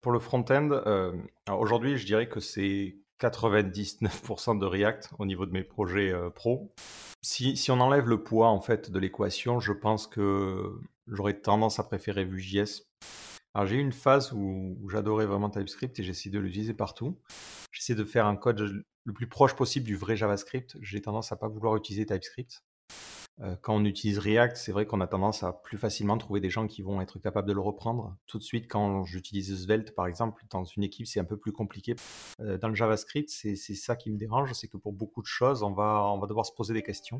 Pour le front-end, euh, aujourd'hui, je dirais que c'est 99% de React au niveau de mes projets euh, pro. Si, on enlève le poids en fait de l'équation, je pense que j'aurais tendance à préférer Vue.js. Alors j'ai eu une phase où, j'adorais vraiment TypeScript et j'essaie de l'utiliser partout. J'essaie de faire un code le plus proche possible du vrai JavaScript. J'ai tendance à pas vouloir utiliser TypeScript. Euh, quand on utilise React, c'est vrai qu'on a tendance à plus facilement trouver des gens qui vont être capables de le reprendre. Tout de suite, quand j'utilise Svelte, par exemple, dans une équipe, c'est un peu plus compliqué. Euh, dans le JavaScript, c'est ça qui me dérange, c'est que pour beaucoup de choses, on va, on va devoir se poser des questions.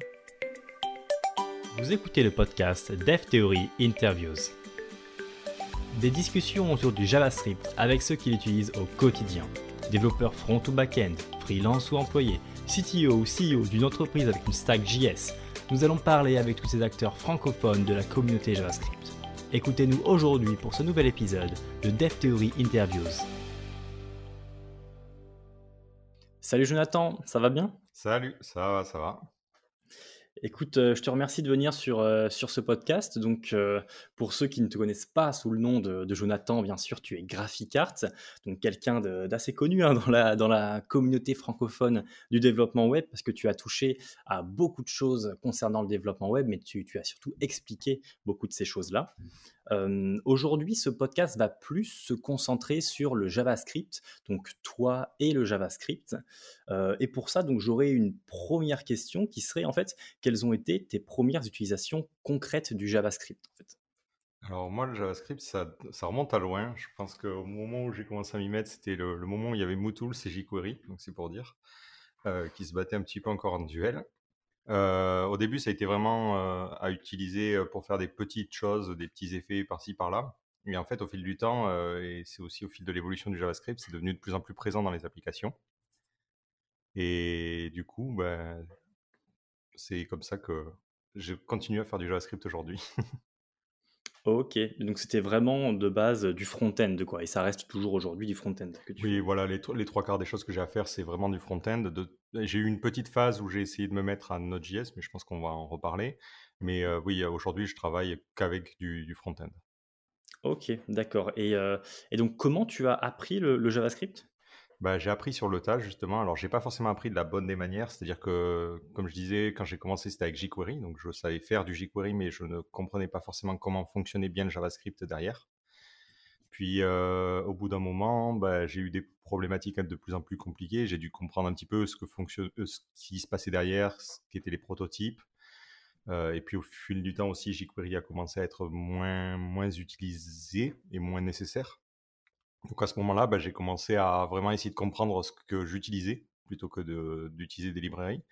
Vous écoutez le podcast Dev Theory Interviews. Des discussions autour du JavaScript avec ceux qui l'utilisent au quotidien. Développeurs front ou back-end, freelance ou employés, CTO ou CEO d'une entreprise avec une stack JS nous allons parler avec tous ces acteurs francophones de la communauté JavaScript. Écoutez-nous aujourd'hui pour ce nouvel épisode de Dev Theory Interviews. Salut Jonathan, ça va bien? Salut, ça va, ça va. Écoute, euh, je te remercie de venir sur, euh, sur ce podcast. Donc, euh, pour ceux qui ne te connaissent pas sous le nom de, Jonathan, bien sûr, tu es Graphic Art, donc quelqu'un d'assez connu hein, dans, la, dans la communauté francophone du développement web, parce que tu as touché à beaucoup de choses concernant le développement web, mais tu, tu as surtout expliqué beaucoup de ces choses-là. Aujourd'hui, ce podcast va plus se concentrer sur le JavaScript, donc toi et le JavaScript. et pour ça, donc j'aurais une première question qui serait en fait, quelles ont été tes premières utilisations concrètes du JavaScript en fait? Alors moi, le JavaScript, ça, remonte à loin. Je pense qu'au moment où j'ai commencé à m'y mettre, c'était le, moment où il y avait Mootools et jQuery, donc c'est pour dire, qui se battaient un petit peu encore en duel. Euh, au début, ça a été vraiment euh, à utiliser euh, pour faire des petites choses, des petits effets par-ci par-là. Mais en fait, au fil du temps, et c'est aussi au fil de l'évolution du JavaScript, c'est devenu de plus en plus présent dans les applications. Et du coup, ben, c'est comme ça que je continue à faire du JavaScript aujourd'hui. Ok, donc c'était vraiment de base du front-end, quoi, et ça reste toujours aujourd'hui du front-end Oui, voilà, les, les, trois quarts des choses que j'ai à faire, c'est vraiment du front-end. J'ai eu une petite phase où j'ai essayé de me mettre à Node.js, mais je pense qu'on va en reparler. Mais euh, oui, aujourd'hui, je travaille qu'avec du, front-end. Ok, d'accord. Et, euh, et, donc, comment tu as appris le JavaScript? Bah, j'ai appris sur le tas, justement. Alors, j'ai pas forcément appris de la bonne des manières. C'est-à-dire que, comme je disais, quand j'ai commencé, c'était avec jQuery. Donc, je savais faire du jQuery, mais je ne comprenais pas forcément comment fonctionnait bien le JavaScript derrière. Puis, euh, au bout d'un moment, bah, j'ai eu des problématiques de plus en plus compliquées. J'ai dû comprendre un petit peu ce, que fonctionne, euh, ce qui se passait derrière, ce qu'étaient les prototypes. Euh, et puis, au fil du temps aussi, jQuery a commencé à être moins, moins utilisé et moins nécessaire. Donc à ce moment-là, bah, j'ai commencé à vraiment essayer de comprendre ce que j'utilisais plutôt que d'utiliser des librairies.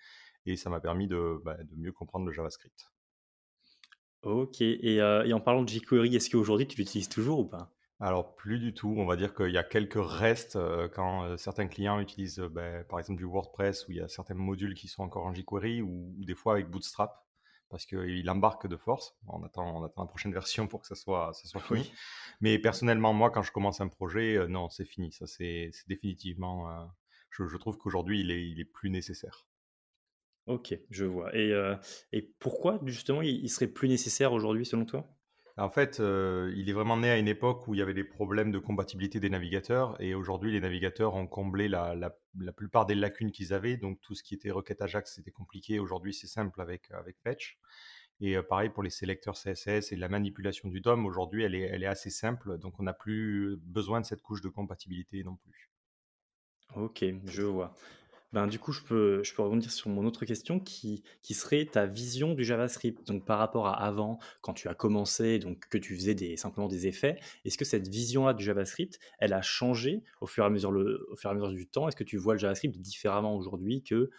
Et ça m'a permis de, bah, de, mieux comprendre le JavaScript. Ok, et, euh, et en parlant de jQuery, est-ce qu'aujourd'hui tu l'utilises toujours ou pas? Alors plus du tout, on va dire qu'il y a quelques restes euh, quand euh, certains clients utilisent bah, par exemple du WordPress où il y a certains modules qui sont encore en jQuery ou des fois avec Bootstrap parce qu'il embarque de force. On attend, on attend la prochaine version pour que ça soit, ça soit fini. Mais personnellement, moi, quand je commence un projet, euh, non, c'est fini. Ça, c'est définitivement. Euh, je, trouve qu'aujourd'hui, il est, il est plus nécessaire. Ok, je vois. Et, euh, et pourquoi, justement, il serait plus nécessaire aujourd'hui, selon toi? En fait, euh, il est vraiment né à une époque où il y avait des problèmes de compatibilité des navigateurs et aujourd'hui, les navigateurs ont comblé la, plupart des lacunes qu'ils avaient. Donc, tout ce qui était requête Ajax, c'était compliqué. Aujourd'hui, c'est simple avec, avec Fetch. Et euh, pareil pour les sélecteurs CSS et la manipulation du DOM. Aujourd'hui, elle est, elle est assez simple. Donc, on n'a plus besoin de cette couche de compatibilité non plus. Ok, je vois. Ben, du coup, je peux, je peux rebondir sur mon autre question qui, qui serait ta vision du JavaScript. Donc, par rapport à avant, quand tu as commencé, donc que tu faisais simplement des effets, est-ce que cette vision-là du JavaScript, elle a changé au fur et à mesure, le, au fur et à mesure du temps? Est-ce que tu vois le JavaScript différemment aujourd'hui que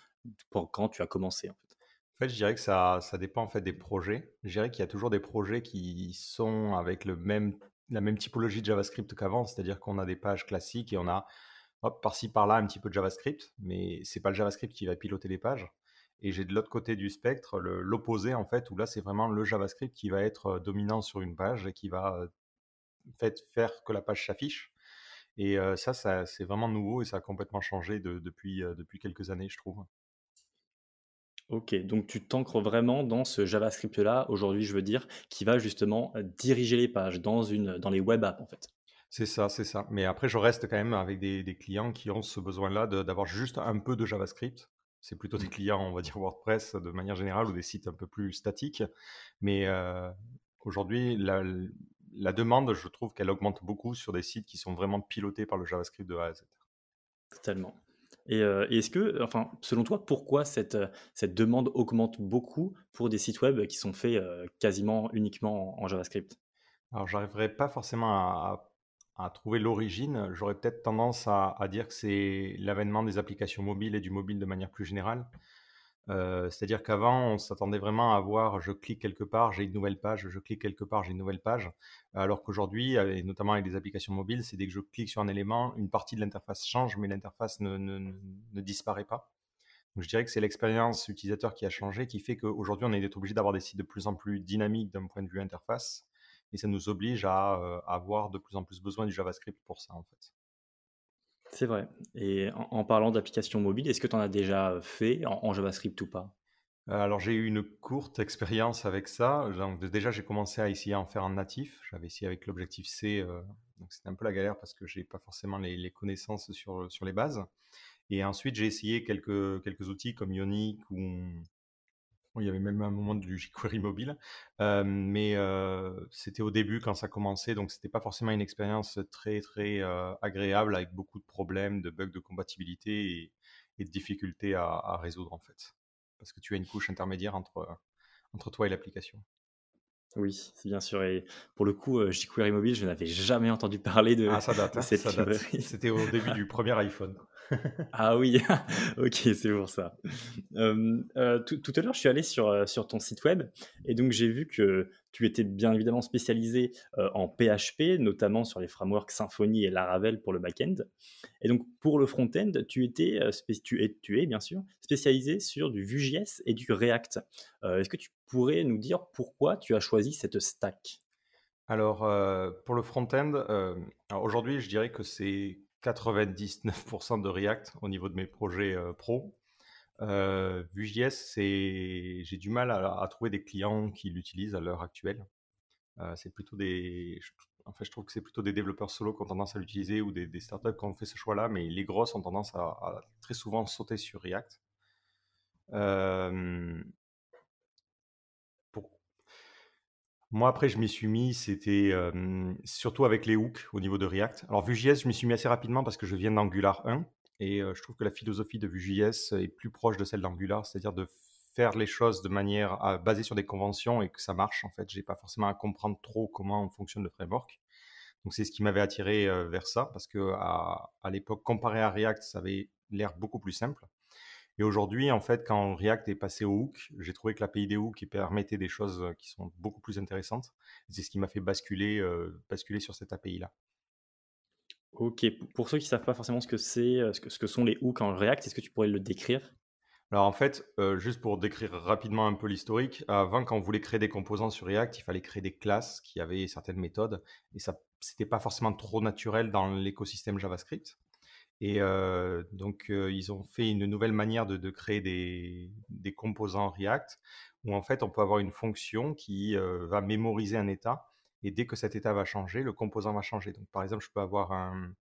quand tu as commencé en fait? En fait, je dirais que ça, ça dépend en fait des projets. Je dirais qu'il y a toujours des projets qui sont avec le même, la même typologie de JavaScript qu'avant, c'est-à-dire qu'on a des pages classiques et on a hop, par-ci par-là un petit peu de JavaScript, mais c'est pas le JavaScript qui va piloter les pages. Et j'ai de l'autre côté du spectre l'opposé en fait, où là c'est vraiment le JavaScript qui va être euh, dominant sur une page et qui va euh, fait, faire que la page s'affiche. Et euh, ça, ça c'est vraiment nouveau et ça a complètement changé depuis, depuis quelques années, je trouve. Ok, donc tu t'ancres vraiment dans ce JavaScript-là, aujourd'hui je veux dire, qui va justement diriger les pages dans, une, dans les web apps en fait. C'est ça, c'est ça. Mais après, je reste quand même avec des, des clients qui ont ce besoin-là de- d'avoir juste un peu de JavaScript. C'est plutôt des Mmh. clients, on va dire WordPress de manière générale ou des sites un peu plus statiques. Mais euh, aujourd'hui, la, la demande, je trouve qu'elle augmente beaucoup sur des sites qui sont vraiment pilotés par le JavaScript de A à Z. Totalement. Et, euh, et est-ce que, enfin, selon toi, pourquoi cette, euh, cette demande augmente beaucoup pour des sites web qui sont faits euh, quasiment uniquement en, en JavaScript? Alors, j'arriverai pas forcément à, à- à trouver l'origine. J'aurais peut-être tendance à, dire que c'est l'avènement des applications mobiles et du mobile de manière plus générale. Euh, c'est-à-dire qu'avant, on s'attendait vraiment à voir, je clique quelque part, j'ai une nouvelle page, je clique quelque part, j'ai une nouvelle page. Alors qu'aujourd'hui, euh, et notamment avec les applications mobiles, c'est dès que je clique sur un élément, une partie de l'interface change, mais l'interface ne disparaît pas. Donc je dirais que c'est l'expérience utilisateur qui a changé, qui fait qu'aujourd'hui, on est obligé d'avoir des sites de plus en plus dynamiques d'un point de vue interface. Et ça nous oblige à avoir de plus en plus besoin du JavaScript pour ça, en fait. C'est vrai. Et en, en parlant d'applications mobiles, est-ce que tu en as déjà fait en, en JavaScript ou pas? Alors j'ai eu une courte expérience avec ça. Donc, déjà j'ai commencé à essayer à en faire en natif. J'avais essayé avec l'objectif C, euh, donc c'était un peu la galère parce que j'ai pas forcément les, les connaissances sur, sur les bases. Et ensuite j'ai essayé quelques, quelques outils comme Ionic ou il y avait même un moment du jQuery mobile. Euh, mais euh, c'était au début quand ça commençait, donc c'était pas forcément une expérience très très euh, agréable avec beaucoup de problèmes, de bugs de compatibilité et, et de difficultés à, à résoudre en fait. Parce que tu as une couche intermédiaire entre, entre toi et l'application. Oui, c'est bien sûr. Et pour le coup, jQuery Mobile, je n'avais jamais entendu parler de, Ah, ça date, de hein, cette ça date. C'était au début du premier iPhone. Ah oui, ok, c'est pour ça. Euh, tout, à l'heure, je suis allé sur, euh, sur ton site web et donc j'ai vu que tu étais bien évidemment spécialisé euh, en PHP, notamment sur les frameworks Symfony et Laravel pour le back-end. Et donc pour le front-end, tu étais, es, bien sûr spécialisé sur du Vue.js et du React. Est-ce que tu pourrais nous dire pourquoi tu as choisi cette stack? Alors, pour le front-end, aujourd'hui, je dirais que c'est 99% de React au niveau de mes projets euh, pro. Euh, Vue.js, j'ai du mal à, trouver des clients qui l'utilisent à l'heure actuelle. Euh, c'est plutôt des, en fait, je trouve que c'est plutôt des développeurs solo qui ont tendance à l'utiliser ou des, startups qui ont fait ce choix-là, mais les grosses ont tendance à, à très souvent sauter sur React. Euh, pour- Moi, après, je m'y suis mis, c'était surtout avec les hooks au niveau de React. Alors, Vue.js, je m'y suis mis assez rapidement parce que je viens d'Angular 1 et je trouve que la philosophie de Vue.js est plus proche de celle d'Angular, c'est-à-dire de faire les choses de manière basée sur des conventions et que ça marche. En fait, j'ai pas forcément à comprendre trop comment fonctionne le framework. Donc, c'est ce qui m'avait attiré vers ça parce que à l'époque, comparé à React, ça avait l'air beaucoup plus simple. Et aujourd'hui, en fait, quand React est passé au hook, j'ai trouvé que l'API des hooks permettait des choses euh, qui sont beaucoup plus intéressantes. C'est ce qui m'a fait basculer, euh, basculer sur cette API-là. Ok, pour ceux qui ne savent pas forcément ce que c'est, euh, ce que, ce que sont les hooks en React, est-ce que tu pourrais le décrire? Alors en fait, euh, juste pour décrire rapidement un peu l'historique, avant quand on voulait créer des composants sur React, il fallait créer des classes qui avaient certaines méthodes et ça c'était pas forcément trop naturel dans l'écosystème JavaScript. Et donc ils ont fait une nouvelle manière de, créer des, composants React où en fait on peut avoir une fonction qui va mémoriser un état et dès que cet état va changer, le composant va changer. Donc par exemple, je peux avoir un,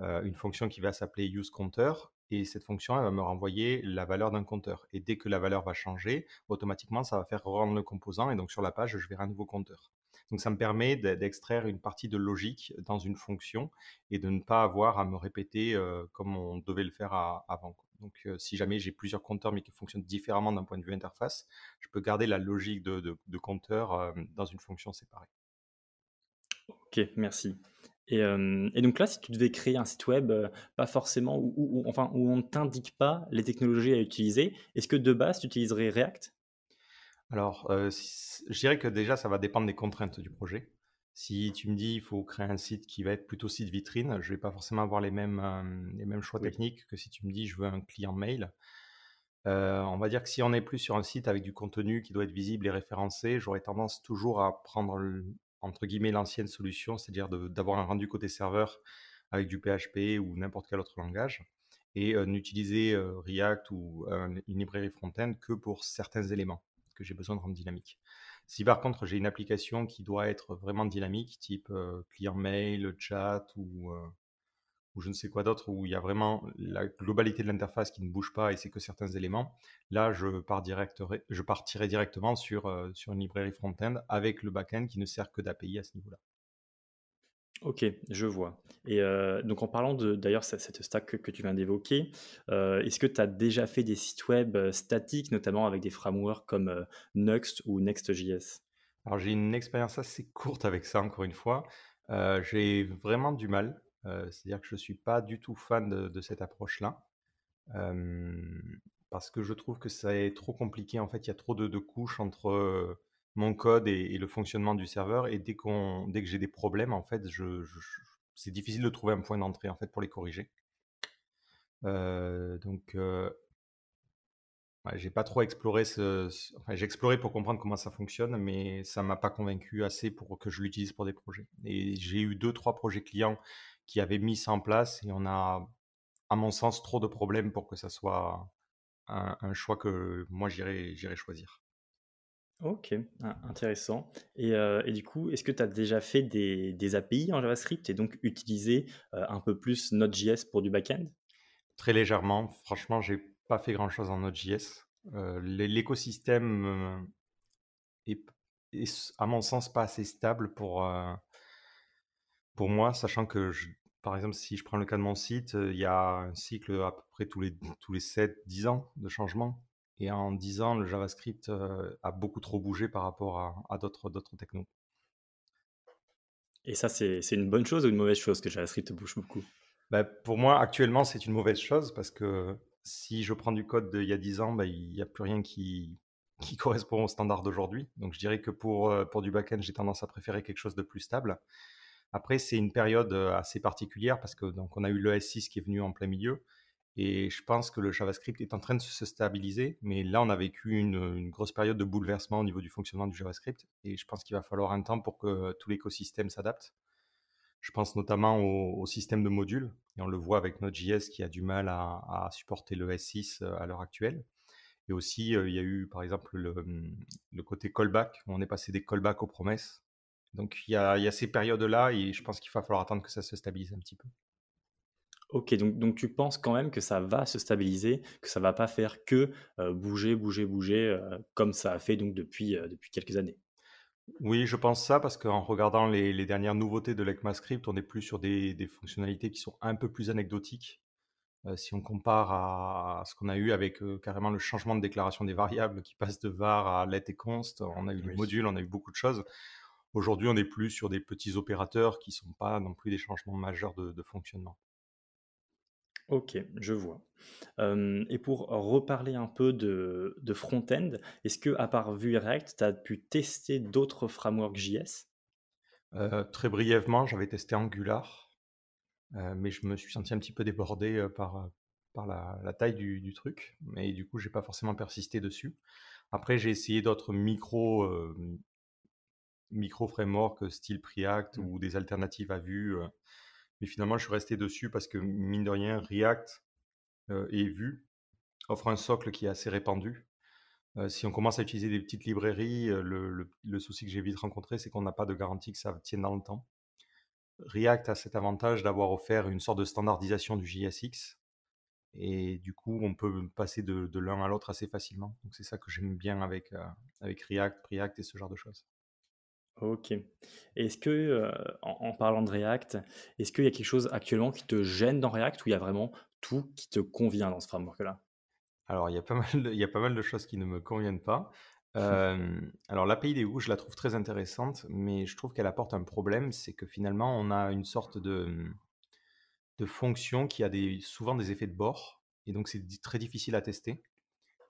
une fonction qui va s'appeler useCounter et cette fonction elle va me renvoyer la valeur d'un compteur. Et dès que la valeur va changer, automatiquement ça va faire rendre le composant et donc sur la page je verrai un nouveau compteur. Donc ça me permet d'e- d'extraire une partie de logique dans une fonction et de ne pas avoir à me répéter euh, comme on devait le faire avant. Donc euh, si jamais j'ai plusieurs compteurs mais qui fonctionnent différemment d'un point de vue interface, je peux garder la logique de compteur euh, dans une fonction séparée. Ok, merci. Et, euh, et donc là, si tu devais créer un site web, euh, pas forcément, où, où- où- enfin, où on ne t'indique pas les technologies à utiliser, est-ce que de base, tu utiliserais React? Alors, euh, si- je dirais que déjà, ça va dépendre des contraintes du projet. Si tu me dis il faut créer un site qui va être plutôt site vitrine, je vais pas forcément avoir les mêmes, les mêmes choix Oui. techniques que si tu me dis je veux un client mail. On va dire que si on est plus sur un site avec du contenu qui doit être visible et référencé, j'aurais tendance toujours à prendre le- entre guillemets l'ancienne solution, c'est-à-dire d'avoir un rendu côté serveur avec du PHP ou n'importe quel autre langage et euh, n'utiliser euh, React ou euh, une librairie front-end que pour certains éléments que j'ai besoin de rendre dynamique. Si par contre j'ai une application qui doit être vraiment dynamique, type client mail, chat ou, ou je ne sais quoi d'autre, où il y a vraiment la globalité de l'interface qui ne bouge pas et c'est que certains éléments, là je, pars je partirai directement sur, sur une librairie front-end avec le back-end qui ne sert que d'API à ce niveau-là. Ok, je vois. Et donc en parlant de d'ailleurs cette stack que, tu viens d'évoquer, est-ce que tu as déjà fait des sites web statiques, notamment avec des frameworks comme Next ou Next.js Alors j'ai une expérience assez courte avec ça, encore une fois. j'ai vraiment du mal. C'est-à-dire que je ne suis pas du tout fan de, cette approche-là. parce que je trouve que ça est trop compliqué. En fait, il y a trop de couches entre mon code et, le fonctionnement du serveur. Et dès, qu'on, dès que j'ai des problèmes, en fait, c'est difficile de trouver un point d'entrée en fait pour les corriger. Euh, donc, euh, j'ai pas trop exploré j'ai exploré pour comprendre comment ça fonctionne, mais ça m'a pas convaincu assez pour que je l'utilise pour des projets. Et j'ai eu deux, trois projets clients qui avaient mis ça en place et on a, à mon sens, trop de problèmes pour que ça soit un, un choix que moi j'irai, j'irai choisir. Ok, intéressant. Et, euh, et du coup, est-ce que tu as déjà fait des, des API en JavaScript et donc utilisé euh, un peu plus Node.js pour du back-end? Très légèrement. Franchement, j'ai pas fait grand-chose en Node.js. Euh, l'écosystème est, à mon sens, pas assez stable pour, pour moi, sachant que, je, par exemple, si je prends le cas de mon site, il y a un cycle à peu près tous les, tous les 7-10 ans de changement. Et en 10 ans, le JavaScript a beaucoup trop bougé par rapport à, d'autres, d'autres technos. Et ça, c'est, une bonne chose ou une mauvaise chose que JavaScript bouge beaucoup? Bah, Pour moi, actuellement, c'est une mauvaise chose parce que si je prends du code d'il y a 10 ans, bah, il n'y a plus rien qui, qui correspond au standard d'aujourd'hui. Donc je dirais que pour, pour du back-end, j'ai tendance à préférer quelque chose de plus stable. Après, c'est une période assez particulière parce que donc on a eu le S6 qui est venu en plein milieu. Et je pense que le JavaScript est en train de se stabiliser, mais là, on a vécu une, grosse période de bouleversement au niveau du fonctionnement du JavaScript, et je pense qu'il va falloir un temps pour que tout l'écosystème s'adapte. Je pense notamment au, système de modules, et on le voit avec Node.js qui a du mal à, supporter le S6 euh, à l'heure actuelle. Et aussi, il y a eu, par exemple, le, le, côté callback, on est passé des callbacks aux promesses. Donc, il y a, il y a ces périodes-là, et je pense qu'il va falloir attendre que ça se stabilise un petit peu. Ok, donc, donc tu penses quand même que ça va se stabiliser, que ça va pas faire que euh, bouger, bouger, bouger, euh, comme ça a fait donc depuis, euh, depuis quelques années? Oui, je pense ça parce qu'en regardant les, dernières nouveautés de l'ECMAScript, on est plus sur des, fonctionnalités qui sont un peu plus anecdotiques. si on compare à, ce qu'on a eu avec carrément le changement de déclaration des variables qui passe de var à let et const, on a eu des modules, on a eu beaucoup de choses. Aujourd'hui, on est plus sur des petits opérateurs qui ne sont pas non plus des changements majeurs de fonctionnement. Ok, je vois. et pour reparler un peu de, front-end, est-ce que à part Vue et React, tu as pu tester d'autres frameworks JS très brièvement, j'avais testé Angular, mais je me suis senti un petit peu débordé par, par la, taille du, truc, mais du coup, j'ai pas forcément persisté dessus. Après, j'ai essayé d'autres micro, micro frameworks style Preact mmh. ou des alternatives à Vue mais finalement, je suis resté dessus parce que, mine de rien, React et Vue offrent un socle qui est assez répandu. Euh, si on commence à utiliser des petites librairies, euh, le, souci que j'ai vite rencontré, c'est qu'on n'a pas de garantie que ça tienne dans le temps. React a cet avantage d'avoir offert une sorte de standardisation du JSX. Et du coup, on peut passer de, l'un à l'autre assez facilement. Donc c'est ça que j'aime bien avec, avec React, React et ce genre de choses. Ok. Est-ce que, euh, en, parlant de React, est-ce qu'il y a quelque chose actuellement qui te gêne dans React ou il y a vraiment tout qui te convient dans ce framework-là? Alors, il y, a pas mal de, il y a pas mal de choses qui ne me conviennent pas. alors, l'API des je la trouve très intéressante, mais je trouve qu'elle apporte un problème, c'est que finalement, on a une sorte de, de fonction qui a des, souvent des effets de bord, et donc c'est très difficile à tester.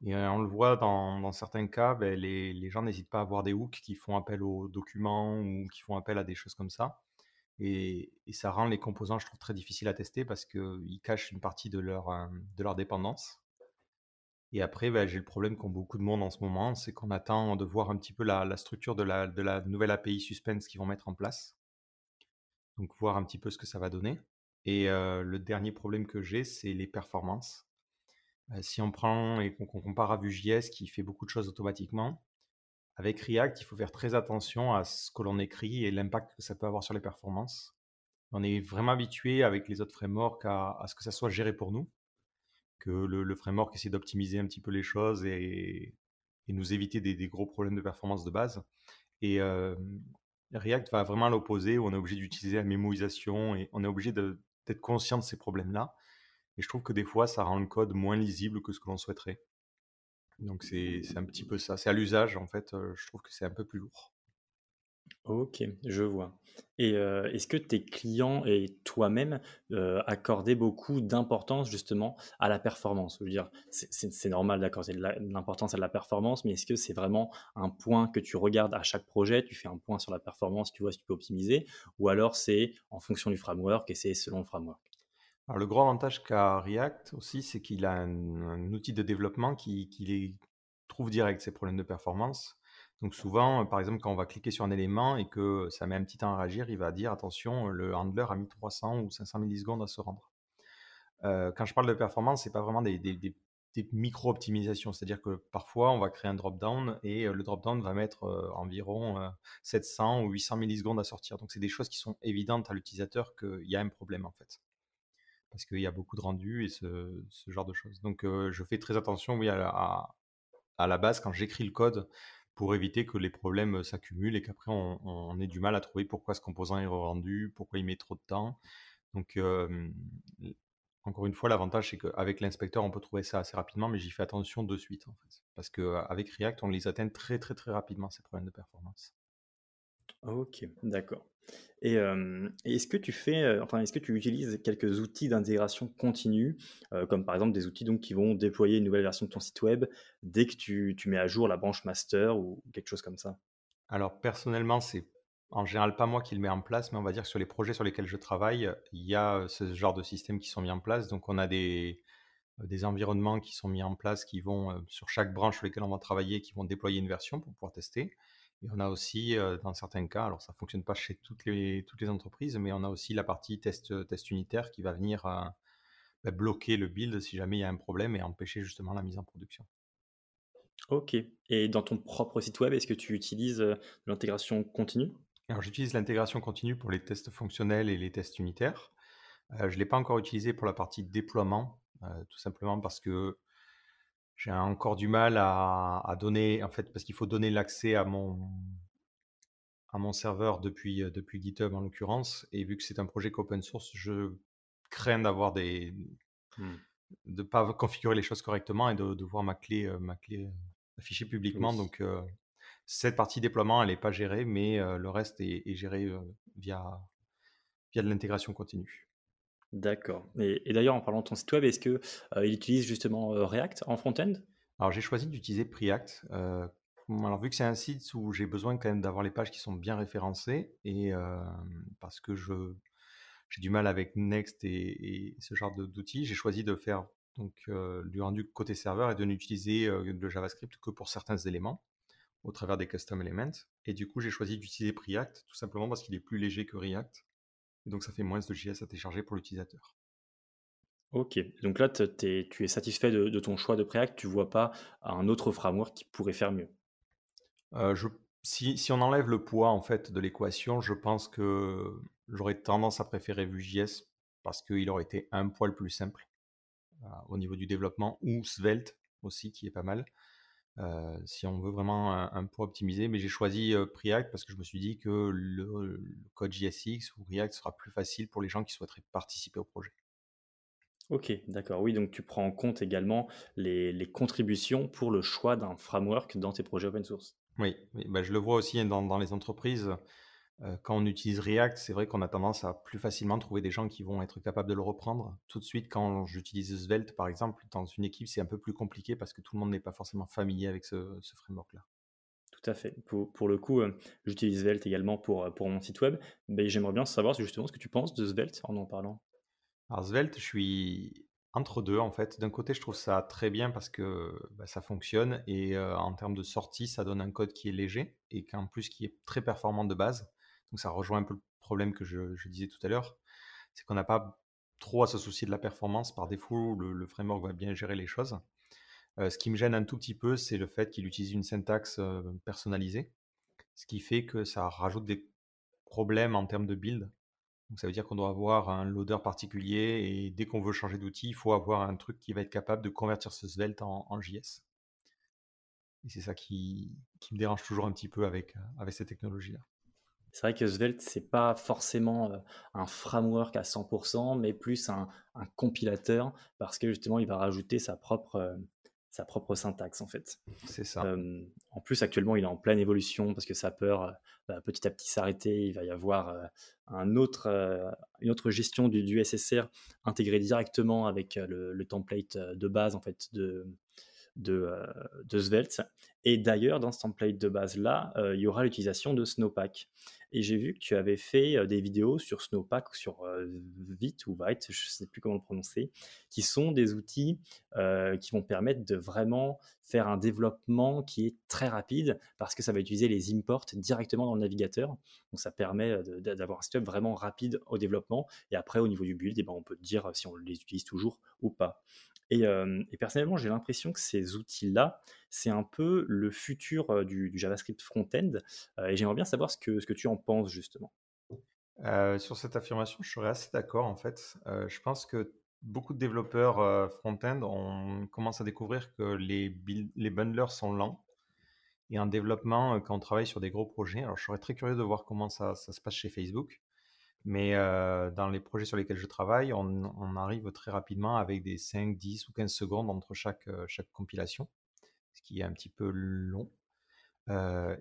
Et on le voit dans, certains cas, ben, les, gens n'hésitent pas à avoir des hooks qui font appel aux documents ou qui font appel à des choses comme ça. Et, ça rend les composants, je trouve, très difficiles à tester parce qu'ils cachent une partie de leur, leur dépendance. Et après, ben, j'ai le problème qu'ont beaucoup de monde en ce moment, c'est qu'on attend de voir un petit peu la, structure de la nouvelle API Suspense qu'ils vont mettre en place. Donc voir un petit peu ce que ça va donner. Et le dernier problème que j'ai, c'est les performances. Si on prend et qu'on compare à Vue.js qui fait beaucoup de choses automatiquement, avec React, il faut faire très attention à ce que l'on écrit et l'impact que ça peut avoir sur les performances. On est vraiment habitué avec les autres frameworks à, ce que ça soit géré pour nous, que le, framework essaie d'optimiser un petit peu les choses et, nous éviter des, gros problèmes de performance de base. Et React va vraiment à l'opposé, où on est obligé d'utiliser la mémorisation et on est obligé d'être conscient de ces problèmes-là. Et je trouve que des fois, ça rend le code moins lisible que ce que l'on souhaiterait. Donc c'est un petit peu ça. C'est à l'usage, en fait, je trouve que c'est un peu plus lourd. Ok, je vois. Et est-ce que tes clients et toi-même accordaient beaucoup d'importance justement à la performance? Je veux dire, c'est normal d'accorder de l'importance à la performance, mais est-ce que c'est vraiment un point que tu regardes à chaque projet Tu fais un point sur la performance, tu vois si tu peux optimiser, ou alors c'est en fonction du framework et c'est selon le framework? Alors, le gros avantage qu'a React aussi, c'est qu'il a un, outil de développement qui, les trouve direct, ces problèmes de performance. Donc souvent, par exemple, quand on va cliquer sur un élément et que ça met un petit temps à réagir, il va dire attention, le handler a mis 300 ou 500 millisecondes à se rendre. Euh, quand je parle de performance, c'est pas vraiment des, micro-optimisations, c'est-à-dire que parfois on va créer un drop-down et euh, le drop-down va mettre euh, environ 700 ou 800 millisecondes à sortir. Donc c'est des choses qui sont évidentes à l'utilisateur qu'il y a un problème en fait parce qu'il y a beaucoup de rendus et ce, genre de choses. Donc je fais très attention oui, à, la, base quand j'écris le code pour éviter que les problèmes s'accumulent et qu'après on, ait du mal à trouver pourquoi ce composant est rendu, pourquoi il met trop de temps. Donc encore une fois, l'avantage c'est qu'avec l'inspecteur on peut trouver ça assez rapidement, mais j'y fais attention de suite en fait. Parce qu'avec React on les atteint très très très rapidement ces problèmes de performance. Ok, d'accord. Et, est-ce que tu fais, enfin, est-ce que tu utilises quelques outils d'intégration continue, comme par exemple des outils donc qui vont déployer une nouvelle version de ton site web dès que tu, tu mets à jour la branche master ou quelque chose comme ça? Alors personnellement, c'est en général pas moi qui le mets en place, mais on va dire que sur les projets sur lesquels je travaille, il y a ce genre de systèmes qui sont mis en place. Donc on a des, des environnements qui sont mis en place qui vont sur chaque branche sur lesquelles on va travailler, qui vont déployer une version pour pouvoir tester. Et on a aussi, dans certains cas, alors ça ne fonctionne pas chez toutes les, toutes les entreprises, mais on a aussi la partie test, test unitaire qui va venir bah, bloquer le build si jamais il y a un problème et empêcher justement la mise en production. Ok. Et dans ton propre site web, est-ce que tu utilises l'intégration continue? Alors j'utilise l'intégration continue pour les tests fonctionnels et les tests unitaires. je ne l'ai pas encore utilisé pour la partie déploiement, tout simplement parce que j'ai encore du mal à, donner, en fait, parce qu'il faut donner l'accès à mon, à mon serveur depuis, depuis GitHub en l'occurrence. Et vu que c'est un projet open source, je crains d'avoir des. Mmh. de ne pas configurer les choses correctement et de, voir ma clé, ma clé affichée publiquement. Donc, cette partie déploiement, elle n'est pas gérée, mais le reste est, est géré via, via de l'intégration continue. D'accord. Et, d'ailleurs, en parlant de ton site web, est-ce qu'il euh, il utilise justement euh, React en front-end? Alors, j'ai choisi d'utiliser Preact. Euh, alors, vu que c'est un site où j'ai besoin quand même d'avoir les pages qui sont bien référencées, et parce que je, j'ai du mal avec Next et, ce genre d'outils, j'ai choisi de faire donc, du rendu côté serveur et de n'utiliser le JavaScript que pour certains éléments au travers des custom elements. Et du coup, j'ai choisi d'utiliser Preact tout simplement parce qu'il est plus léger que React donc ça fait moins de JS à télécharger pour l'utilisateur. Ok, donc là tu es satisfait de, ton choix de Preact, tu vois pas un autre framework qui pourrait faire mieux? Euh, si, on enlève le poids en fait de l'équation, je pense que j'aurais tendance à préférer Vue.js parce qu'il aurait été un poil plus simple euh, au niveau du développement, ou Svelte aussi qui est pas mal. Euh, si on veut vraiment un, poids optimisé. Mais j'ai choisi euh, Preact parce que je me suis dit que le, code JSX ou React sera plus facile pour les gens qui souhaiteraient participer au projet. Ok, d'accord. Oui, donc tu prends en compte également les, contributions pour le choix d'un framework dans tes projets open source. Oui, bah, je le vois aussi dans, dans les entreprises. Euh, quand on utilise React, c'est vrai qu'on a tendance à plus facilement trouver des gens qui vont être capables de le reprendre. Tout de suite, quand j'utilise Svelte, par exemple, dans une équipe, c'est un peu plus compliqué parce que tout le monde n'est pas forcément familier avec ce, framework-là. Tout à fait. Pour, le coup, euh, j'utilise Svelte également pour, euh, pour mon site web. Mais j'aimerais bien savoir justement ce que tu penses de Svelte en en parlant. Alors Svelte, je suis entre deux en fait. D'un côté, je trouve ça très bien parce que bah, ça fonctionne et en termes de sortie, ça donne un code qui est léger et qu'en plus qui est très performant de base. Donc ça rejoint un peu le problème que je, disais tout à l'heure, c'est qu'on n'a pas trop à se soucier de la performance. Par défaut, le, framework va bien gérer les choses. ce qui me gêne un tout petit peu, c'est le fait qu'il utilise une syntaxe personnalisée, ce qui fait que ça rajoute des problèmes en termes de build. Donc ça veut dire qu'on doit avoir un loader particulier et dès qu'on veut changer d'outil, il faut avoir un truc qui va être capable de convertir ce Svelte en, JS. Et c'est ça qui, me dérange toujours un petit peu avec, avec cette technologie-là. C'est vrai que Svelte, c'est pas forcément un framework à 100%, mais plus un, compilateur, parce que justement, il va rajouter sa propre, sa propre syntaxe en fait. C'est ça. en plus, actuellement, il est en pleine évolution parce que sa peur va petit à petit s'arrêter. Il va y avoir un autre, une autre gestion du, SSR intégrée directement avec le, template de base en fait de, de, de Svelte. Et d'ailleurs, dans ce template de base-là, il y aura l'utilisation de Snowpack. Et j'ai vu que tu avais fait des vidéos sur Snowpack ou sur Vite ou Vite, je ne sais plus comment le prononcer, qui sont des outils qui vont permettre de vraiment faire un développement qui est très rapide parce que ça va utiliser les imports directement dans le navigateur. Donc ça permet d'avoir un step vraiment rapide au développement. Et après, au niveau du build, eh ben, on peut dire si on les utilise toujours ou pas. Et, personnellement, j'ai l'impression que ces outils-là, c'est un peu le futur du, JavaScript front-end. et j'aimerais bien savoir ce que, tu en penses justement. sur cette affirmation, je serais assez d'accord en fait. je pense que beaucoup de développeurs front-end on commence à découvrir que les, bundlers sont lents. Et en développement, quand on travaille sur des gros projets, alors je serais très curieux de voir comment ça se passe chez Facebook. Mais dans les projets sur lesquels je travaille, on, arrive très rapidement avec des 5, 10 ou 15 secondes entre chaque, chaque compilation, ce qui est un petit peu long.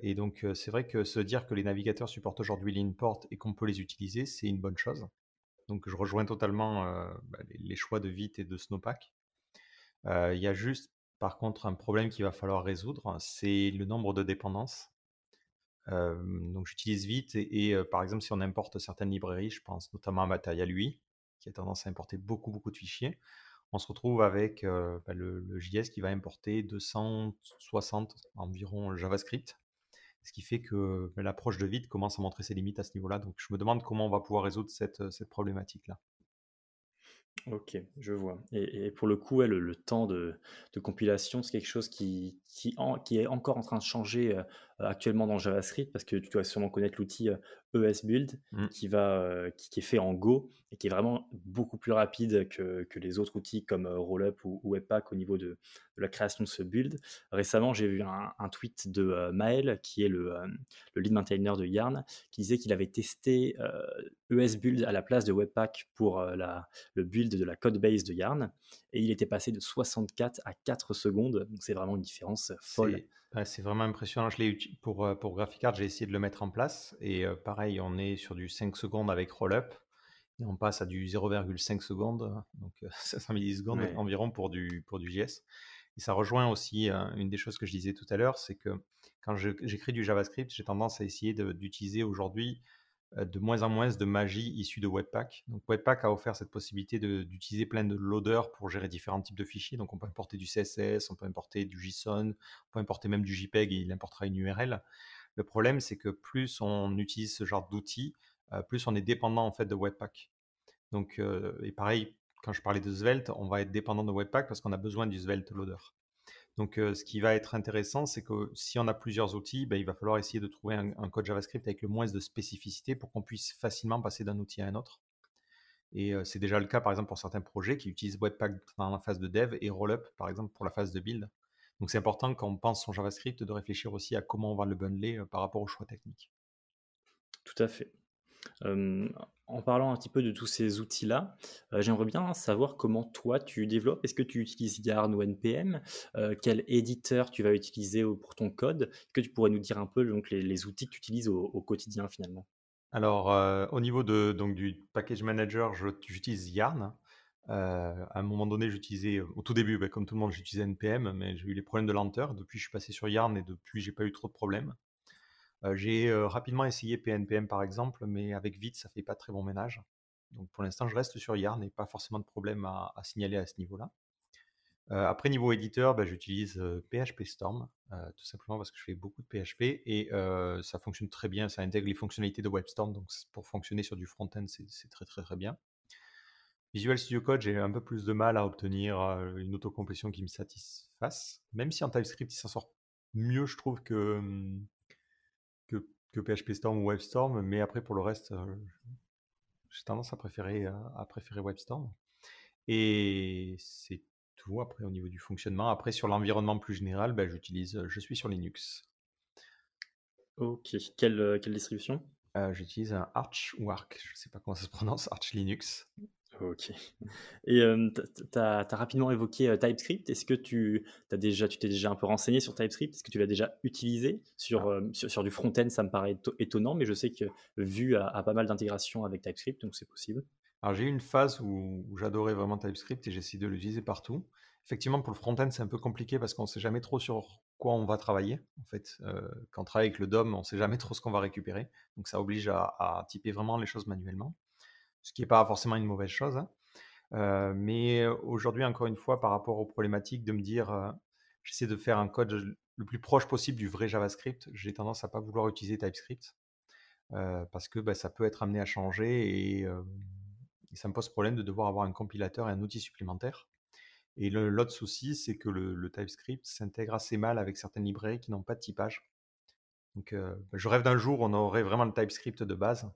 et donc, c'est vrai que se dire que les navigateurs supportent aujourd'hui l'import et qu'on peut les utiliser, c'est une bonne chose. Donc, je rejoins totalement bah, les, choix de Vite et de Snowpack. Il y a juste, par contre, un problème qu'il va falloir résoudre, c'est le nombre de dépendances donc j'utilise vite et, par exemple si on importe certaines librairies, je pense notamment à Material UI, qui a tendance à importer beaucoup beaucoup de fichiers, on se retrouve avec bah, le, JS qui va importer 260 environ JavaScript, ce qui fait que bah, l'approche de vite commence à montrer ses limites à ce niveau-là. Donc je me demande comment on va pouvoir résoudre cette, problématique-là. Ok, je vois. Et, pour le coup, le, temps de, compilation, c'est quelque chose qui, est encore en train de changer actuellement dans JavaScript, parce que tu dois sûrement connaître l'outil ESBuild, mmh. qui, va, qui, est fait en Go, et qui est vraiment beaucoup plus rapide que, les autres outils comme Rollup ou, Webpack au niveau de, la création de ce build. Récemment, j'ai vu un, tweet de Maël, qui est le, le, lead maintainer de Yarn, qui disait qu'il avait testé ESBuild à la place de Webpack pour la, le build de la code base de Yarn, et il était passé de 64 à 4 secondes, donc c'est vraiment une différence folle. C'est vraiment impressionnant. Je l'ai pour, pour GraphiCard, j'ai essayé de le mettre en place. Et pareil, on est sur du 5 secondes avec Rollup. Et on passe à du 0,5 secondes, donc 500 millisecondes environ pour du, pour du JS. Et ça rejoint aussi une des choses que je disais tout à l'heure, c'est que quand j'écris du JavaScript, j'ai tendance à essayer d'utiliser aujourd'hui euh, de moins en moins de magie issue de Webpack. Donc Webpack a offert cette possibilité d'utiliser plein de loaders pour gérer différents types de fichiers. Donc on peut importer du CSS, on peut importer du JSON, on peut importer même du JPEG et il importera une URL. Le problème, c'est que plus on utilise ce genre d'outils, euh, plus on est dépendant en fait de Webpack. Donc, euh, et pareil, quand je parlais de Svelte, on va être dépendant de Webpack parce qu'on a besoin du Svelte loader. Donc, ce qui va être intéressant, c'est que si on a plusieurs outils, ben, il va falloir essayer de trouver un, code JavaScript avec le moins de spécificité pour qu'on puisse facilement passer d'un outil à un autre. Et c'est déjà le cas, par exemple, pour certains projets qui utilisent Webpack dans la phase de dev et Rollup, par exemple, pour la phase de build. Donc, c'est important quand on pense son JavaScript de réfléchir aussi à comment on va le bundler par rapport au choix technique. Tout à fait en parlant un petit peu de tous ces outils-là, j'aimerais bien savoir comment toi tu développes. Est-ce que tu utilises Yarn ou NPM Quel éditeur tu vas utiliser pour ton code? Est-ce que tu pourrais nous dire un peu donc, les, outils que tu utilises au, quotidien finalement? Alors, au niveau de, donc, du package manager, j'utilise Yarn. à un moment donné, j'utilisais, au tout début, bah, comme tout le monde, j'utilisais NPM, mais j'ai eu les problèmes de lenteur. Depuis, je suis passé sur Yarn et depuis, j'ai pas eu trop de problèmes j'ai rapidement essayé PNPM par exemple, mais avec Vite, ça fait pas très bon ménage. Donc pour l'instant, je reste sur Yarn et pas forcément de problème à, signaler à ce niveau-là. après, niveau éditeur, bah, j'utilise PHP Storm, tout simplement parce que je fais beaucoup de PHP et ça fonctionne très bien. Ça intègre les fonctionnalités de WebStorm, donc pour fonctionner sur du front-end, c'est très très très bien. Visual Studio Code, j'ai un peu plus de mal à obtenir une autocomplétion qui me satisfasse, même si en TypeScript, il s'en sort mieux, je trouve, que, mmh, que, PHP Storm ou WebStorm, mais après, pour le reste, j'ai tendance à préférer, à préférer WebStorm. Et c'est tout après au niveau du fonctionnement. Après, sur l'environnement plus général, ben, j'utilise, je suis sur Linux. Ok, quelle, quelle distribution? J'utilise un Arch ou Arc, je ne sais pas comment ça se prononce, Arch Linux. Ok. Et tu as, rapidement évoqué TypeScript. Est-ce que tu as déjà, tu t'es déjà un peu renseigné sur TypeScript? Est-ce que tu l'as déjà utilisé sur, ah. sur, du front-end? Ça me paraît étonnant, mais je sais que Vue a, pas mal d'intégration avec TypeScript, donc c'est possible. Alors j'ai eu une phase où, j'adorais vraiment TypeScript et j'ai essayé de l'utiliser partout. Effectivement, pour le front-end, c'est un peu compliqué parce qu'on ne sait jamais trop sur quoi on va travailler. En fait, quand on travaille avec le DOM, on ne sait jamais trop ce qu'on va récupérer. Donc ça oblige à typer vraiment les choses manuellement ce qui n'est pas forcément une mauvaise chose. Hein. Mais aujourd'hui, encore une fois, par rapport aux problématiques, de me dire, j'essaie de faire un code le plus proche possible du vrai JavaScript. J'ai tendance à pas vouloir utiliser TypeScript parce que bah, ça peut être amené à changer et, ça me pose problème de devoir avoir un compilateur et un outil supplémentaire. Et l'autre souci, c'est que le, TypeScript s'intègre assez mal avec certaines librairies qui n'ont pas de typage. Donc, je rêve d'un jour où on aurait vraiment le TypeScript de base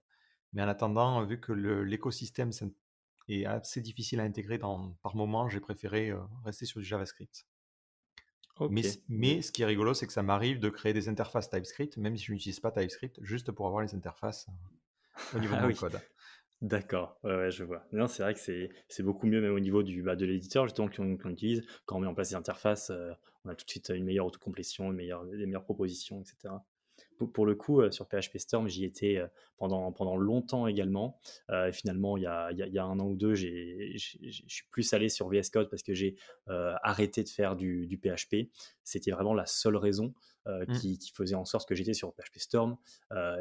mais en attendant, vu que l'écosystème est assez difficile à intégrer par moment, j'ai préféré euh, rester sur du JavaScript. Mais, ce qui est rigolo, c'est que ça m'arrive de créer des interfaces TypeScript, même si je n'utilise pas TypeScript, juste pour avoir les interfaces euh, au niveau de ah mon code. D'accord, ouais, je vois. Non, c'est vrai que c'est beaucoup mieux, même au niveau du, bah, de l'éditeur, justement, qu'on utilise. Quand on met en place des interfaces, euh, on a tout de suite une meilleure autocomplétion, une meilleure, des meilleures propositions, etc pour, le coup, euh, sur PHP Storm, j'y étais euh, pendant, pendant longtemps également. Euh, et finalement, il y, a, il, y a, un an ou deux, je suis plus allé sur VS Code parce que j'ai arrêté de faire du, du PHP. C'était vraiment la seule raison mmh. qui, qui, faisait en sorte que j'étais sur PHP Storm.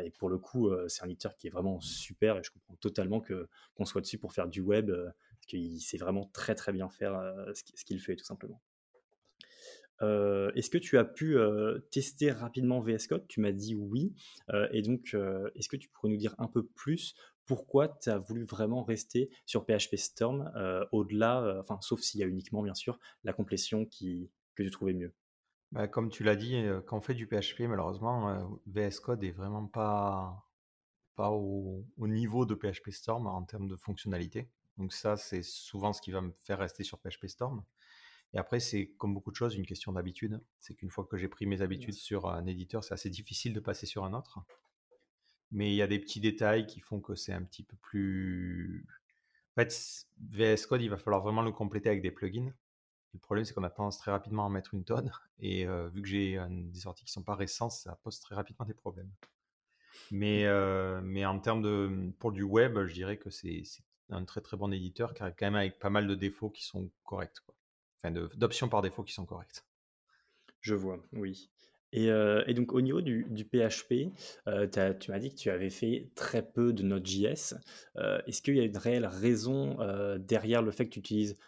et pour le coup, c'est un éditeur qui est vraiment super et je comprends totalement que, qu'on soit dessus pour faire du web, parce qu'il sait vraiment très très bien faire ce qu'il fait tout simplement. Est-ce que tu as pu tester rapidement VS Code? Tu m'as dit oui. Et donc, est-ce que tu pourrais nous dire un peu plus pourquoi tu as voulu vraiment rester sur PHP Storm au-delà, enfin, sauf s'il y a uniquement, bien sûr, la complétion qui, que tu trouvais mieux? Bah, Comme tu l'as dit, quand on fait du PHP, malheureusement, VS Code est vraiment pas, pas au, au, niveau de PHP Storm en termes de fonctionnalité. Donc ça, c'est souvent ce qui va me faire rester sur PHP Storm. Et après, c'est comme beaucoup de choses, une question d'habitude. C'est qu'une fois que j'ai pris mes habitudes sur un éditeur, c'est assez difficile de passer sur un autre. Mais il y a des petits détails qui font que c'est un petit peu plus. En fait, VS Code, il va falloir vraiment le compléter avec des plugins. Le problème, c'est qu'on a tendance très rapidement à en mettre une tonne. Et euh, vu que j'ai des sorties qui ne sont pas récentes, ça pose très rapidement des problèmes. Mais, euh, mais en termes de. Pour du web, je dirais que c'est un très très bon éditeur qui arrive quand même avec pas mal de défauts qui sont corrects. Quoi d'options par défaut qui sont correctes. Je vois, oui. Et, euh, donc au niveau du, PHP, euh, tu m'as dit que tu avais fait très peu de Node.js. Euh, est-ce qu'il y a une réelle raison derrière le fait que tu utilises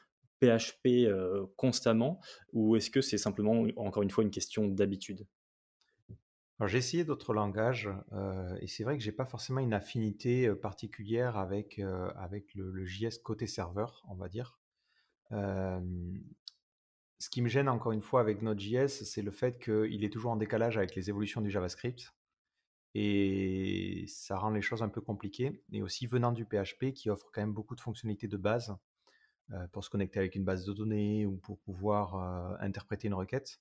PHP constamment ou est-ce que c'est simplement, encore une fois, une question d'habitude? J'ai essayé d'autres langages et c'est vrai que j'ai pas forcément une affinité particulière avec, avec le, le, JS côté serveur, on va dire ce qui me gêne encore une fois avec Node.js, c'est le fait qu'il est toujours en décalage avec les évolutions du JavaScript. Et ça rend les choses un peu compliquées. Et aussi venant du PHP qui offre quand même beaucoup de fonctionnalités de base euh, pour se connecter avec une base de données ou pour pouvoir euh, interpréter une requête.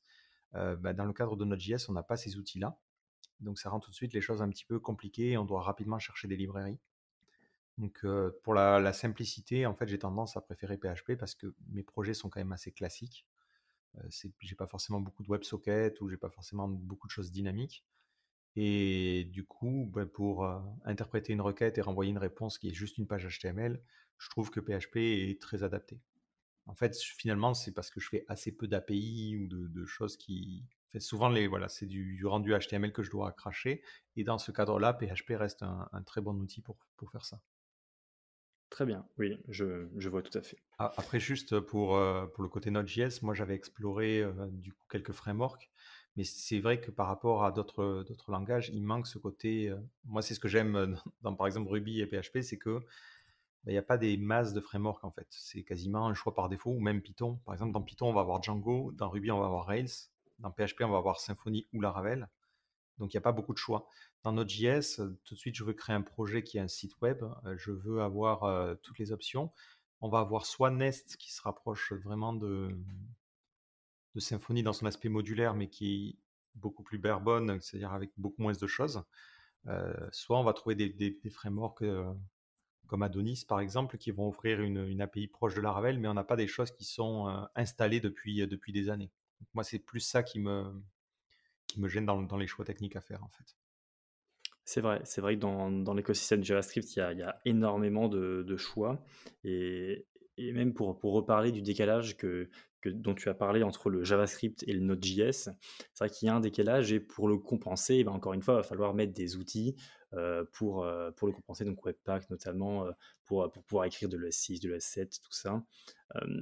Euh, bah, dans le cadre de Node.js, on n'a pas ces outils-là. Donc ça rend tout de suite les choses un petit peu compliquées et on doit rapidement chercher des librairies. Donc pour la, la, simplicité, en fait, j'ai tendance à préférer PHP parce que mes projets sont quand même assez classiques. Euh, j'ai pas forcément beaucoup de WebSockets ou j'ai pas forcément beaucoup de choses dynamiques. Et du coup, ben, pour euh, interpréter une requête et renvoyer une réponse qui est juste une page HTML, je trouve que PHP est très adapté. En fait, finalement, c'est parce que je fais assez peu d'API ou de, choses qui. souvent, voilà, c'est du, rendu HTML que je dois cracher. Et dans ce cadre-là, PHP reste un, très bon outil pour faire ça. Très bien, oui, je, vois tout à fait. Après, juste pour, euh, pour le côté Node.js, moi j'avais exploré euh, du coup quelques frameworks, mais c'est vrai que par rapport à d'autres, langages, il manque ce côté. Euh, moi, c'est ce que j'aime dans, par exemple Ruby et PHP, c'est que ben, il n'y a pas des masses de frameworks en fait. C'est quasiment un choix par défaut, ou même Python. Par exemple, dans Python, on va avoir Django, dans Ruby, on va avoir Rails, dans PHP, on va avoir Symfony ou Laravel. Donc il n'y a pas beaucoup de choix. Dans Node.js, tout de suite, je veux créer un projet qui est un site web, je veux avoir toutes les options. On va avoir soit Nest qui se rapproche vraiment de, Symfony dans son aspect modulaire, mais qui est beaucoup plus barebone, c'est-à-dire avec beaucoup moins de choses. soit on va trouver des, frameworks comme Adonis par exemple, qui vont offrir une, API proche de Laravel, mais on n'a pas des choses qui sont installées depuis des années. moi, c'est plus ça qui me, me gêne dans, les choix techniques à faire en fait. C'est vrai, c'est vrai que dans, l'écosystème JavaScript, il y a, énormément de, choix. Et, même pour, reparler du décalage que, dont tu as parlé entre le JavaScript et le Node.js, c'est vrai qu'il y a un décalage et pour le compenser, ben encore une fois, il va falloir mettre des outils euh, pour, euh, pour le compenser, donc Webpack notamment, euh, pour, pouvoir écrire de l'S6, de l'S7, tout ça.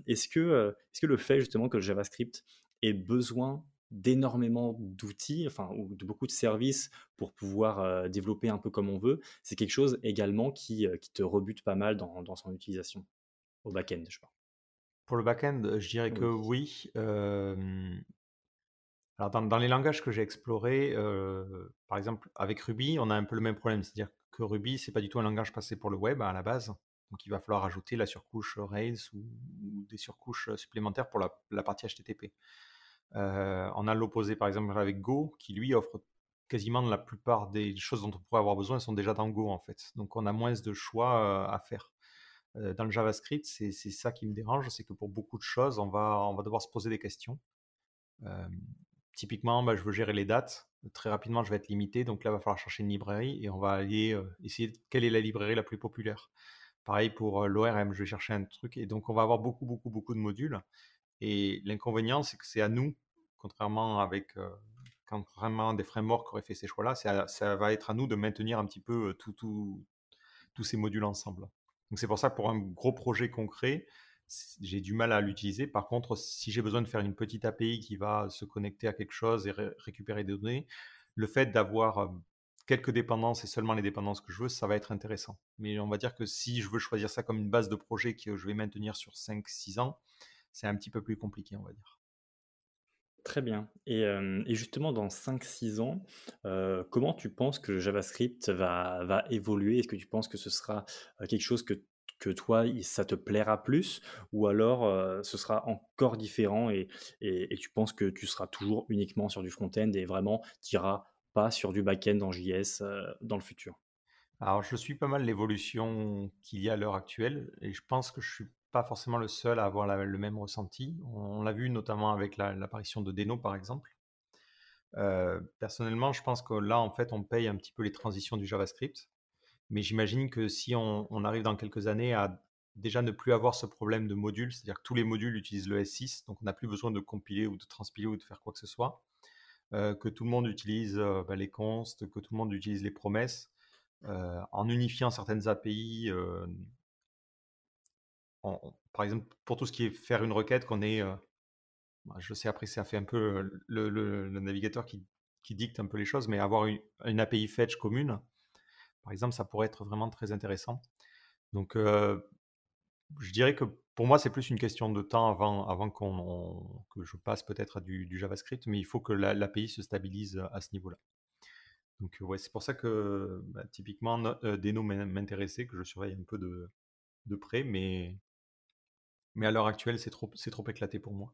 est-ce, que, est-ce que le fait justement que le JavaScript ait besoin d'énormément d'outils, enfin, ou de beaucoup de services pour pouvoir euh, développer un peu comme on veut, c'est quelque chose également qui, euh, qui, te rebute pas mal dans, dans son utilisation, au back-end, je pense. Pour le back-end, je dirais que oui. Alors, dans, dans, les langages que j'ai explorés, par exemple, avec Ruby, on a un peu le même problème, c'est-à-dire que Ruby, c'est pas du tout un langage passé pour le web à la base. Donc, il va falloir ajouter la surcouche Rails ou, des surcouches supplémentaires pour la, la partie HTTP. Euh, on a l'opposé par exemple avec Go, qui lui offre quasiment la plupart des choses dont on pourrait avoir besoin sont déjà dans Go en fait. Donc on a moins de choix euh, à faire. Euh, dans le JavaScript, c'est ça qui me dérange, c'est que pour beaucoup de choses, on va, on va devoir se poser des questions. typiquement, bah, je veux gérer les dates. Très rapidement, je vais être limité. Donc là, il va falloir chercher une librairie et on va aller essayer de, quelle est la librairie la plus populaire. Pareil pour l'ORM, je vais chercher un truc. Et donc, on va avoir beaucoup, beaucoup, beaucoup de modules. Et l'inconvénient, c'est que c'est à nous contrairement avec euh, quand vraiment des frameworks auraient fait ces choix-là, ça, va être à nous de maintenir un petit peu euh, tout, tous ces modules ensemble. Donc c'est pour ça que pour un gros projet concret, j'ai du mal à l'utiliser. Par contre, si j'ai besoin de faire une petite API qui va se connecter à quelque chose et récupérer des données, le fait d'avoir euh, quelques dépendances et seulement les dépendances que je veux, ça va être intéressant. Mais on va dire que si je veux choisir ça comme une base de projet que je vais maintenir sur 5-6 ans, c'est un petit peu plus compliqué, on va dire. Très bien. Et, justement, dans 5-6 ans, comment tu penses que JavaScript va, évoluer? Est-ce que tu penses que ce sera quelque chose que, que toi, ça te plaira plus? Ou alors ce sera encore différent et, et, tu penses que tu seras toujours uniquement sur du front-end et vraiment tu n'iras pas sur du back-end en JS dans le futur? Alors, je suis pas mal l'évolution qu'il y a à l'heure actuelle et je pense que je suis pas forcément le seul à avoir le même ressenti. On, l'a vu notamment avec l'apparition de Deno, par exemple. Euh, personnellement, je pense que là, en fait, on paye un petit peu les transitions du JavaScript. Mais j'imagine que si on, arrive dans quelques années à déjà ne plus avoir ce problème de modules, c'est-à-dire que tous les modules utilisent le S6, donc on n'a plus besoin de compiler ou de transpiler ou de faire quoi que ce soit, euh, que tout le monde utilise euh, bah, les consts, que tout le monde utilise les promesses, en unifiant certaines API, par exemple, pour tout ce qui est faire une requête, qu'on est, euh, bah, je sais après ça fait un peu le, navigateur qui, dicte un peu les choses, mais avoir une, API fetch commune, par exemple, ça pourrait être vraiment très intéressant. Donc, je dirais que pour moi, c'est plus une question de temps avant, avant que je passe peut-être à du, JavaScript, mais il faut que l'API se stabilise à ce niveau-là. Donc, ouais, c'est pour ça que bah, typiquement, euh, Deno m'intéressait, que je surveille un peu de près, mais mais à l'heure actuelle, c'est trop, trop éclaté pour moi.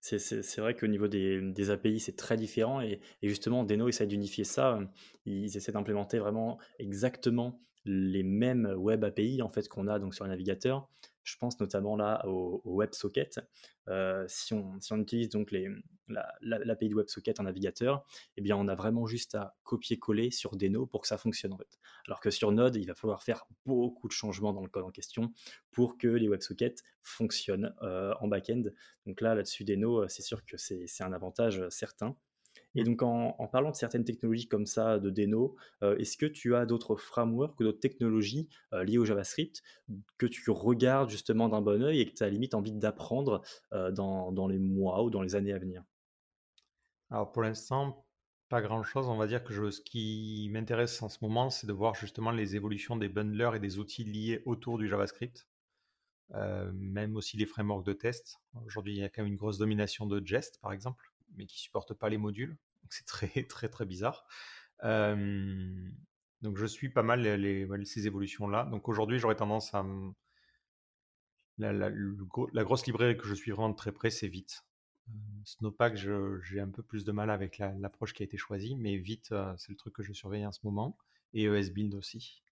C'est vrai qu'au niveau des, des API, c'est très différent. Et, justement, Deno essaie d'unifier ça. Ils essaient d'implémenter vraiment exactement les mêmes web API en fait, qu'on a donc sur le navigateur. Je pense notamment là au, WebSocket. Euh, si, on, utilise donc l'API la, de WebSocket en navigateur, eh bien on a vraiment juste à copier-coller sur Deno pour que ça fonctionne en fait. Alors que sur Node, il va falloir faire beaucoup de changements dans le code en question pour que les WebSockets fonctionnent euh, en back-end. Donc là, là-dessus Deno, euh, c'est sûr que c'est un avantage certain. Et donc, en, parlant de certaines technologies comme ça, de Deno, euh, est-ce que tu as d'autres frameworks ou d'autres technologies euh, liées au JavaScript que tu regardes justement d'un bon oeil et que tu as limite envie d'apprendre euh, dans, les mois ou dans les années à venir? Alors, pour l'instant, Pas grand-chose. On va dire que ce qui m'intéresse en ce moment, c'est de voir justement les évolutions des bundlers et des outils liés autour du JavaScript. Même aussi les frameworks de test. Aujourd'hui, il y a quand même une grosse domination de Jest, par exemple, mais qui supporte pas les modules. c'est très, très, très bizarre. Donc, je suis pas mal ces évolutions-là. Donc, aujourd'hui, j'aurais tendance à. La, grosse librairie que je suis vraiment très près, c'est Vite. Snowpack, j'ai un peu plus de mal avec l'approche qui a été choisie, mais Vite, c'est le truc que je surveille en ce moment. Et ESBuild aussi.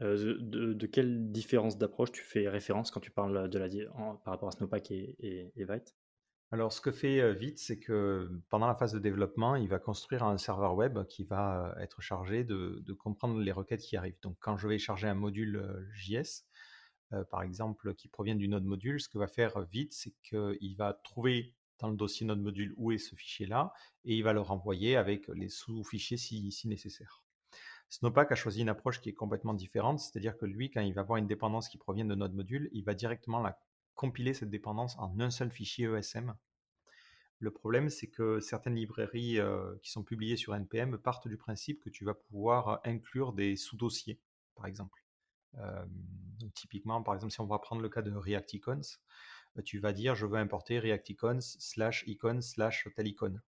Euh, de, quelle différence d'approche tu fais référence quand tu parles de la, par rapport à Snowpack et, Vite? Alors, ce que fait Vite, c'est que pendant la phase de développement, il va construire un serveur web qui va être chargé de, comprendre les requêtes qui arrivent. Donc, quand je vais charger un module JS, par exemple, qui provient du node module, ce que va faire Vite, c'est qu'il va trouver dans le dossier node module où est ce fichier-là et il va le renvoyer avec les sous-fichiers si nécessaire. Snowpack a choisi une approche qui est complètement différente, c'est-à-dire que lui, quand il va avoir une dépendance qui provient de notre module, il va directement la compiler cette dépendance en un seul fichier ESM. Le problème, c'est que certaines librairies euh, qui sont publiées sur NPM partent du principe que tu vas pouvoir inclure des sous-dossiers, par exemple. Euh, typiquement, par exemple, si on va prendre le cas de React Icons, euh, tu vas dire je veux importer React Icons slash icon slash tel icône.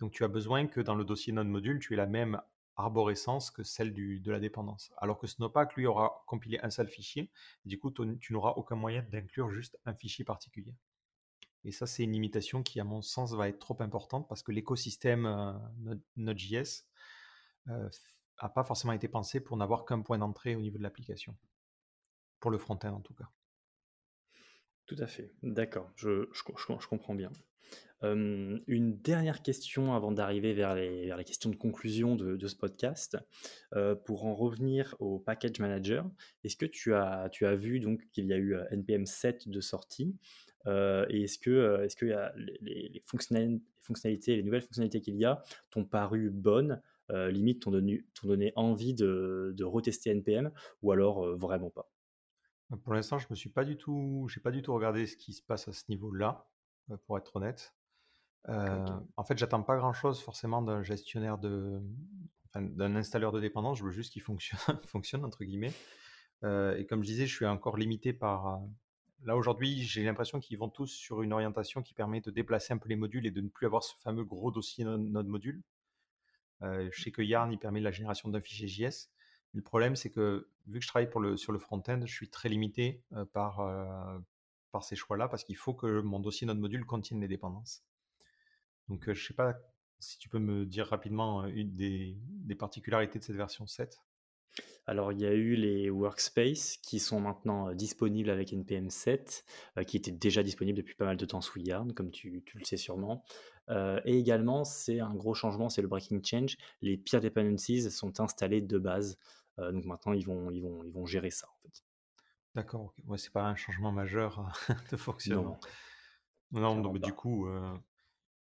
Donc tu as besoin que dans le dossier node module, tu aies la même arborescence que celle de la dépendance. Alors que Snowpack, lui, aura compilé un seul fichier. du coup, tu n'auras aucun moyen d'inclure juste un fichier particulier. Et ça, c'est une limitation qui, à mon sens, va être trop importante parce que l'écosystème euh, Node.js n'a euh, pas forcément été pensé pour n'avoir qu'un point d'entrée au niveau de l'application. Pour le front-end, en tout cas. Tout à fait, d'accord, je, je, comprends bien. Une dernière question avant d'arriver vers les, vers les, questions de conclusion de, ce podcast. pour en revenir au package manager, est-ce que tu as, tu as vu donc qu'il y a eu NPM 7 de sortie? Et est-ce que, est-ce que les, fonctionnalités, les nouvelles fonctionnalités qu'il y a t'ont paru bonnes, limite t'ont donné, donné envie de, de retester NPM ou alors vraiment pas? Pour l'instant, je me suis pas du tout, j'ai pas du tout regardé ce qui se passe à ce niveau-là, pour être honnête. Euh, en fait, j'attends pas grand-chose forcément d'un gestionnaire de, d'un installeur de dépendance. Je veux juste qu'il fonctionne, fonctionne entre guillemets. Euh, et comme je disais, je suis encore limité par. Euh, là aujourd'hui, j'ai l'impression qu'ils vont tous sur une orientation qui permet de déplacer un peu les modules et de ne plus avoir ce fameux gros dossier node module. je sais que Yarn il permet la génération d'un fichier JS. Le problème, c'est que vu que je travaille sur le front-end, je suis très limité par, ces choix-là parce qu'il faut que mon dossier node module contienne les dépendances. Donc, je ne sais pas si tu peux me dire rapidement une des, particularités de cette version 7. Alors, il y a eu les workspaces qui sont maintenant disponibles avec NPM 7, qui étaient déjà disponibles depuis pas mal de temps sous Yarn, comme tu, le sais sûrement. et également, c'est un gros changement, c'est le breaking change. Les peer dependencies sont installées de base. donc maintenant, ils vont, ils, vont, ils vont gérer ça, en fait. D'accord, ouais, c'est pas un changement majeur de fonctionnement. Non, non, du coup,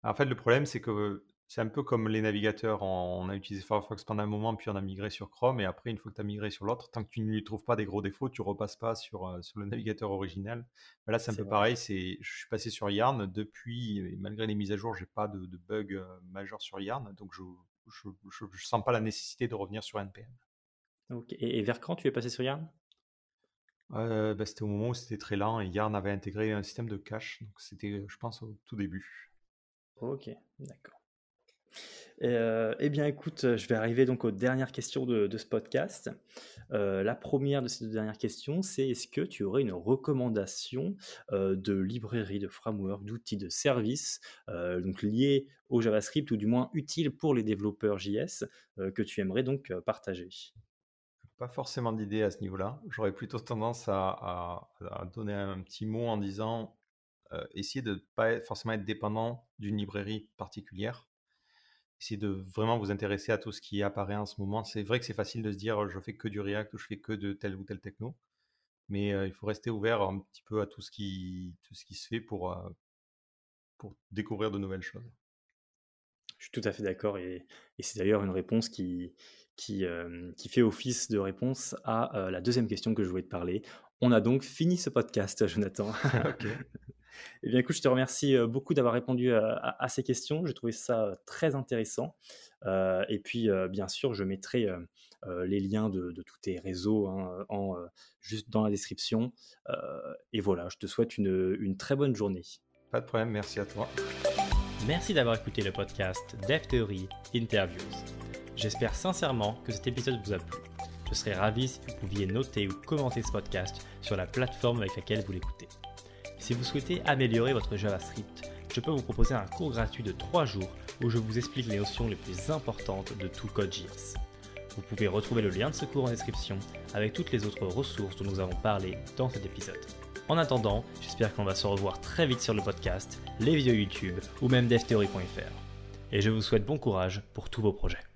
en fait, le problème, c'est que c'est un peu comme les navigateurs. On a utilisé Firefox pendant un moment, puis on a migré sur Chrome. Et après, une fois que tu as migré sur l'autre, tant que tu ne lui trouves pas des gros défauts, tu repasses pas sur, euh, sur le navigateur original. là, c'est un peu pareil. C'est, je suis passé sur Yarn depuis, malgré les mises à jour, j'ai pas de, de bug euh, majeur sur Yarn. Donc, je ne sens pas la nécessité de revenir sur NPM. Et, vers quand tu es passé sur Yarn? Euh, bah, C'était au moment où c'était très lent et Yarn avait intégré un système de cache. Donc, c'était, je pense, au tout début. Ok, d'accord. Euh, eh bien, écoute, je vais arriver donc aux dernières questions de, ce podcast. Euh, la première de ces deux dernières questions, c'est est-ce que tu aurais une recommandation euh, de librairie, de framework, d'outils, de services, donc liés au JavaScript ou du moins utiles pour les développeurs JS que tu aimerais donc partager? Pas forcément d'idée à ce niveau-là. J'aurais plutôt tendance à, donner un petit mot en disant essayez de ne pas forcément être dépendant d'une librairie particulière. Essayez de vraiment vous intéresser à tout ce qui apparaît en ce moment. C'est vrai que c'est facile de se dire je fais que du React ou je fais que de tel ou tel techno, mais euh, il faut rester ouvert un petit peu à tout ce qui, se fait pour, euh, pour découvrir de nouvelles choses. Je suis tout à fait d'accord et, c'est d'ailleurs une réponse qui, qui, fait office de réponse à la deuxième question que je voulais te parler. On a donc fini ce podcast, Jonathan. Eh bien, écoute, je te remercie beaucoup d'avoir répondu à, ces questions. J'ai trouvé ça très intéressant. et puis, bien sûr, je mettrai les liens de, tous tes réseaux hein, en, juste dans la description. et voilà, je te souhaite une, une très bonne journée. Pas de problème, merci à toi. Merci d'avoir écouté le podcast Dev Theory Interviews. J'espère sincèrement que cet épisode vous a plu. Je serais ravi si vous pouviez noter ou commenter ce podcast sur la plateforme avec laquelle vous l'écoutez. Si vous souhaitez améliorer votre JavaScript, je peux vous proposer un cours gratuit de 3 jours où je vous explique les notions les plus importantes de tout Code.js. Vous pouvez retrouver le lien de ce cours en description avec toutes les autres ressources dont nous avons parlé dans cet épisode. En attendant, j'espère qu'on va se revoir très vite sur le podcast, les vidéos YouTube ou même devtheory.fr. Et je vous souhaite bon courage pour tous vos projets.